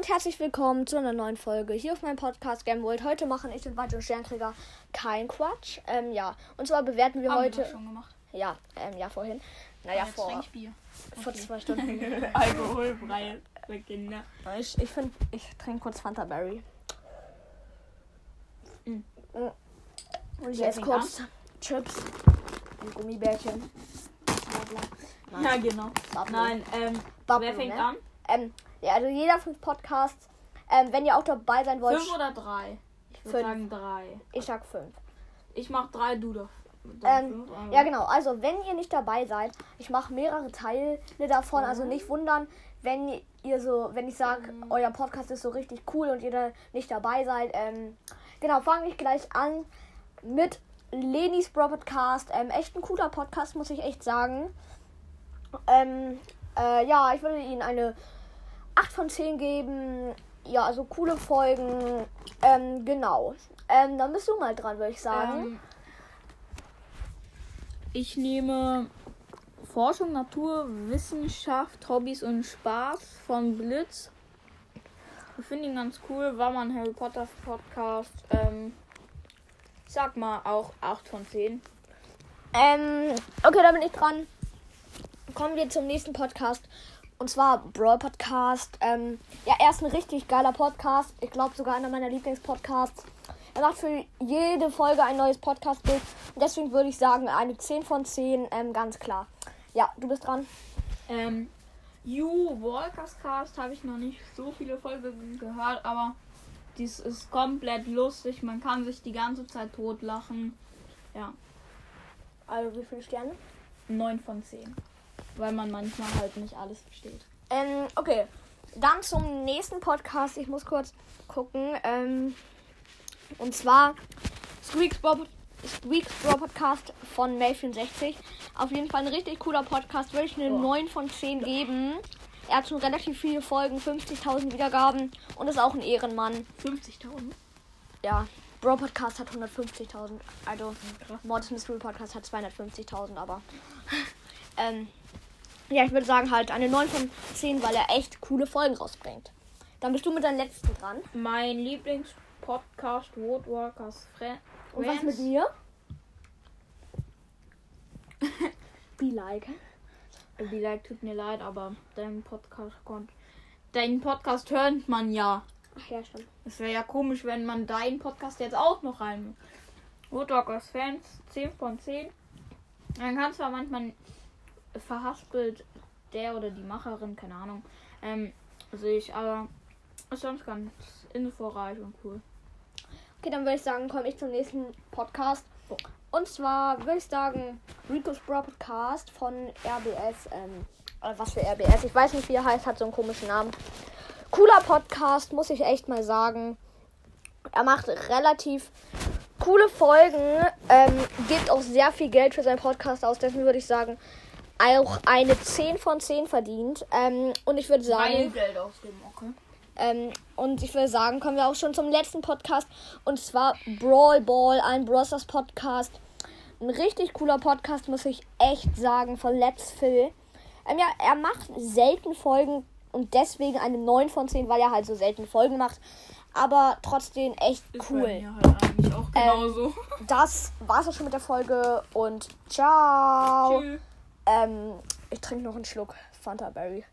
Und herzlich willkommen zu einer neuen Folge hier auf meinem Podcast Game World. Heute machen ich und weitere Sternkrieger kein Quatsch. Ähm, ja, und zwar bewerten wir Haben heute. wir schon gemacht. Ja, ähm, ja, vorhin. Naja, Jetzt vor, trinke ich Bier. vor zwei Stunden. Alkoholfrei für Kinder. ich ich finde, ich trinke kurz Fanta Berry. Mm. Mm. Und ich Wer esse kurz Chips und Gummibärchen. Nein. Ja, genau. Bubble. Nein, ähm, Bubble, wer fängt ne? an? Ähm, ja, also jeder fünf Podcasts. Ähm, wenn ihr auch dabei sein wollt, Fünf oder drei? Ich würde sagen drei. ich sag fünf. Ich mach drei, du doch. Ähm, Ja, genau. Also, wenn ihr nicht dabei seid, ich mache mehrere Teile davon. Also nicht wundern, wenn ihr so, wenn ich sage, euer Podcast ist so richtig cool und ihr da nicht dabei seid. Ähm, genau, fange ich gleich an mit Lenis Bro Podcast. Ähm, echt ein cooler Podcast, muss ich echt sagen. Ähm, äh, ja, ich würde ihnen eine 8 von 10 geben. Ja, also coole Folgen. Ähm, genau. Ähm, dann bist du mal dran, würde ich sagen. Ähm, ich nehme Forschung, Natur, Wissenschaft, Hobbys und Spaß von Blitz. Ich finde ihn ganz cool. War mal ein Harry Potter Podcast. Ähm, ich sag mal auch 8 von 10. Ähm, okay, da bin ich dran. Kommen wir zum nächsten Podcast. Und zwar Brawl Podcast. Ähm, ja, er ist ein richtig geiler Podcast. Ich glaube sogar einer meiner Lieblingspodcasts. Er macht für jede Folge ein neues Podcast-Bild. Deswegen würde ich sagen, eine 10 von 10, ähm, ganz klar. Ja, du bist dran. Ähm, You Walkers Cast habe ich noch nicht so viele Folgen gehört, aber dies ist komplett lustig. Man kann sich die ganze Zeit totlachen. Ja, Also, wie viele Sterne? 9 von 10. Weil man manchmal halt nicht alles versteht. Ähm, okay. Dann zum nächsten Podcast. Ich muss kurz gucken. Ähm, und zwar Squeaks Brawl Podcast von May64. Auf jeden Fall ein richtig cooler Podcast. Würde ich eine Oh. 9 von 10 geben. Er hat schon relativ viele Folgen, 50.000 Wiedergaben und ist auch ein Ehrenmann. 50.000? Ja, Brawl Podcast hat 150.000. Also. Mordes Mystery Podcast hat 250.000, aber. ähm, ja, ich würde sagen halt eine 9 von 10, weil er echt coole Folgen rausbringt. Dann bist du mit deinem letzten dran. Mein Lieblingspodcast Woodwalkers Fre Und was mit mir? Be like. Be like, tut mir leid, aber dein Podcast kommt. Deinen Podcast hört man ja. Ach ja, stimmt. Es wäre ja komisch, wenn man deinen Podcast jetzt auch noch rein. Woodwalkers Fans 10 von 10. Man kann zwar manchmal verhaspelt der oder die Macherin, keine Ahnung, ähm, sehe ich, aber ist sonst ganz inforeich und cool. Okay, dann würde ich sagen, komme ich zum nächsten Podcast. Und zwar würde ich sagen, Rico's Bro Podcast von RBS. Ähm, oder was für RBS? Ich weiß nicht, wie er heißt, hat so einen komischen Namen. Cooler Podcast, muss ich echt mal sagen. Er macht relativ coole Folgen, ähm, gibt auch sehr viel Geld für seinen Podcast aus. Deswegen würde ich sagen, auch eine 10 von 10 verdient. Ähm, und ich würde sagen. Geld ausgeben, okay. Ähm, und ich würde sagen, kommen wir auch schon zum letzten Podcast. Und zwar Brawl Ball, ein Bros. Podcast. Ein richtig cooler Podcast, muss ich echt sagen, von Let's Phil. Ähm, ja, er macht selten Folgen und deswegen eine 9 von 10, weil er halt so selten Folgen macht. Aber trotzdem echt cool. halt eigentlich auch genauso. Das war's auch schon mit der Folge und ciao. Tschüss. Ähm, ich trinke noch einen Schluck Fanta Berry.